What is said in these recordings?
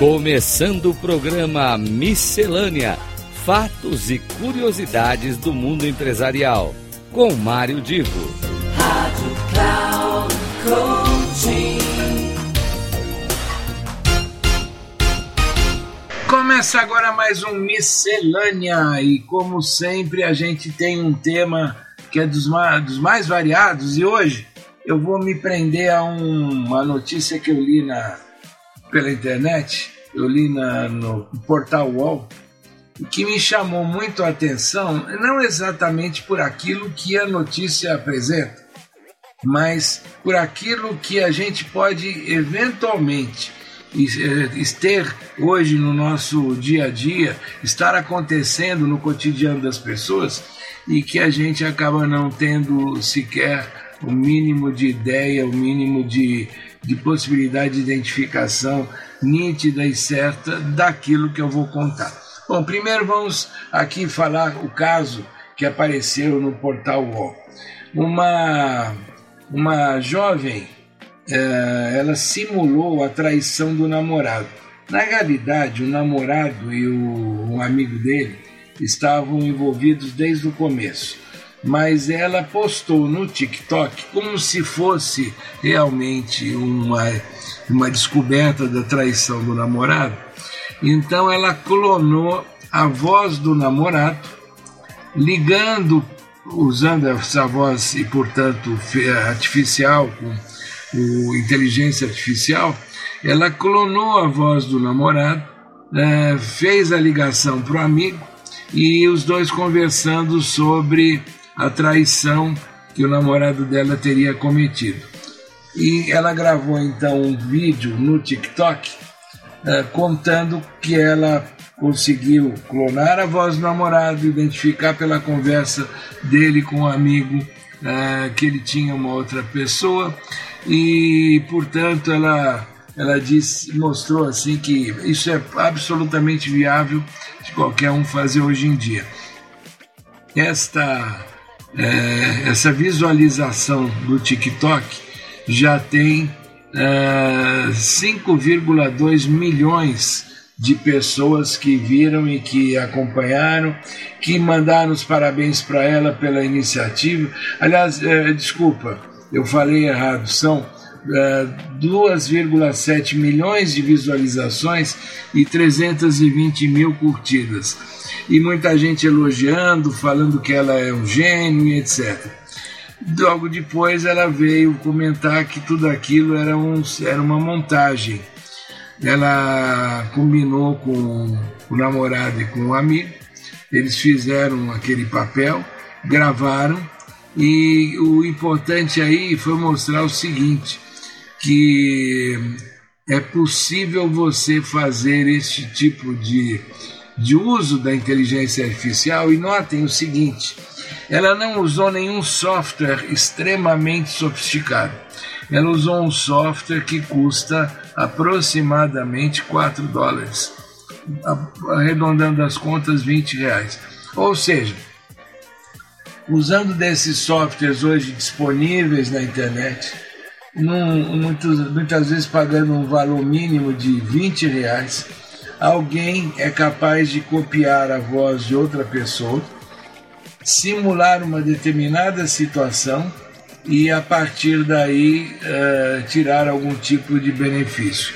Começando o programa Miscelânea: Fatos e Curiosidades do Mundo Empresarial. Com Mário Divo. Rádio Cloud Coaching. Começa agora mais um Miscelânea e, como sempre, a gente tem um tema que é dos mais, dos mais variados e hoje eu vou me prender a um, uma notícia que eu li na, pela internet, eu li na, no portal UOL, que me chamou muito a atenção, não exatamente por aquilo que a notícia apresenta, mas por aquilo que a gente pode eventualmente ter hoje no nosso dia a dia, estar acontecendo no cotidiano das pessoas e que a gente acaba não tendo sequer o mínimo de ideia, o mínimo de, de possibilidade de identificação nítida e certa daquilo que eu vou contar. Bom, primeiro vamos aqui falar o caso que apareceu no portal UOL. Uma, uma jovem, eh, ela simulou a traição do namorado. Na realidade, o namorado e o, um amigo dele estavam envolvidos desde o começo mas ela postou no TikTok como se fosse realmente uma, uma descoberta da traição do namorado. Então ela clonou a voz do namorado, ligando, usando essa voz e, portanto, artificial, com o inteligência artificial, ela clonou a voz do namorado, eh, fez a ligação para o amigo e os dois conversando sobre a traição que o namorado dela teria cometido. E ela gravou então um vídeo no TikTok uh, contando que ela conseguiu clonar a voz do namorado, identificar pela conversa dele com um amigo uh, que ele tinha uma outra pessoa e, portanto, ela ela disse, mostrou assim que isso é absolutamente viável de qualquer um fazer hoje em dia. Esta é, essa visualização do TikTok já tem é, 5,2 milhões de pessoas que viram e que acompanharam, que mandaram os parabéns para ela pela iniciativa. Aliás, é, desculpa, eu falei errado, são 2,7 milhões de visualizações e 320 mil curtidas e muita gente elogiando, falando que ela é um gênio e etc. Logo depois ela veio comentar que tudo aquilo era, um, era uma montagem. Ela combinou com o namorado e com o amigo, eles fizeram aquele papel, gravaram e o importante aí foi mostrar o seguinte, que é possível você fazer este tipo de de uso da inteligência artificial e notem o seguinte, ela não usou nenhum software extremamente sofisticado. Ela usou um software que custa aproximadamente 4 dólares, arredondando as contas 20 reais. Ou seja, usando desses softwares hoje disponíveis na internet, num, muitas, muitas vezes pagando um valor mínimo de 20 reais, alguém é capaz de copiar a voz de outra pessoa, simular uma determinada situação e a partir daí uh, tirar algum tipo de benefício.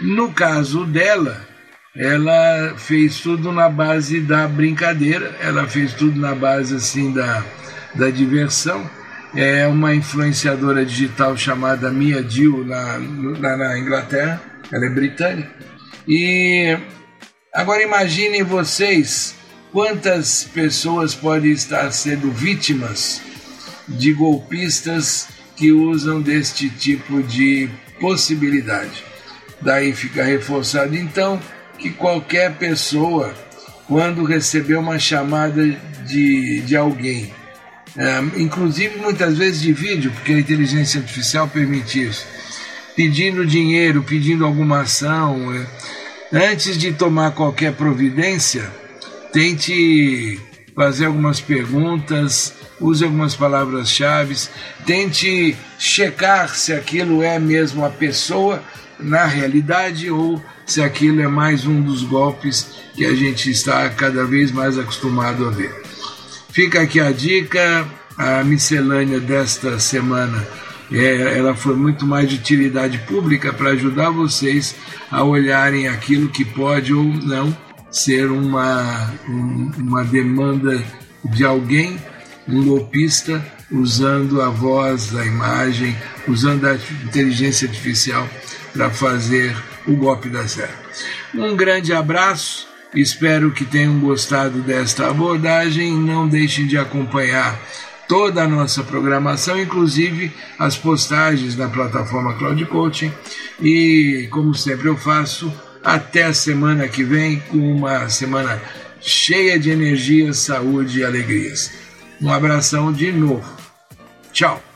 No caso dela, ela fez tudo na base da brincadeira, ela fez tudo na base assim da, da diversão. É uma influenciadora digital chamada Mia Dill na, na, na Inglaterra, ela é britânica e agora imaginem vocês quantas pessoas podem estar sendo vítimas de golpistas que usam deste tipo de possibilidade. Daí fica reforçado então que qualquer pessoa, quando receber uma chamada de, de alguém, é, inclusive muitas vezes de vídeo, porque a inteligência artificial permite isso, pedindo dinheiro, pedindo alguma ação, é, antes de tomar qualquer providência, tente fazer algumas perguntas, use algumas palavras-chave, tente checar se aquilo é mesmo a pessoa na realidade ou se aquilo é mais um dos golpes que a gente está cada vez mais acostumado a ver. Fica aqui a dica, a miscelânea desta semana ela foi muito mais de utilidade pública para ajudar vocês a olharem aquilo que pode ou não ser uma, uma demanda de alguém, um golpista, usando a voz, a imagem, usando a inteligência artificial para fazer o golpe da certo. Um grande abraço, espero que tenham gostado desta abordagem, não deixem de acompanhar toda a nossa programação, inclusive as postagens na plataforma Cloud Coaching. E, como sempre eu faço, até a semana que vem, com uma semana cheia de energia, saúde e alegrias. Um abração de novo. Tchau.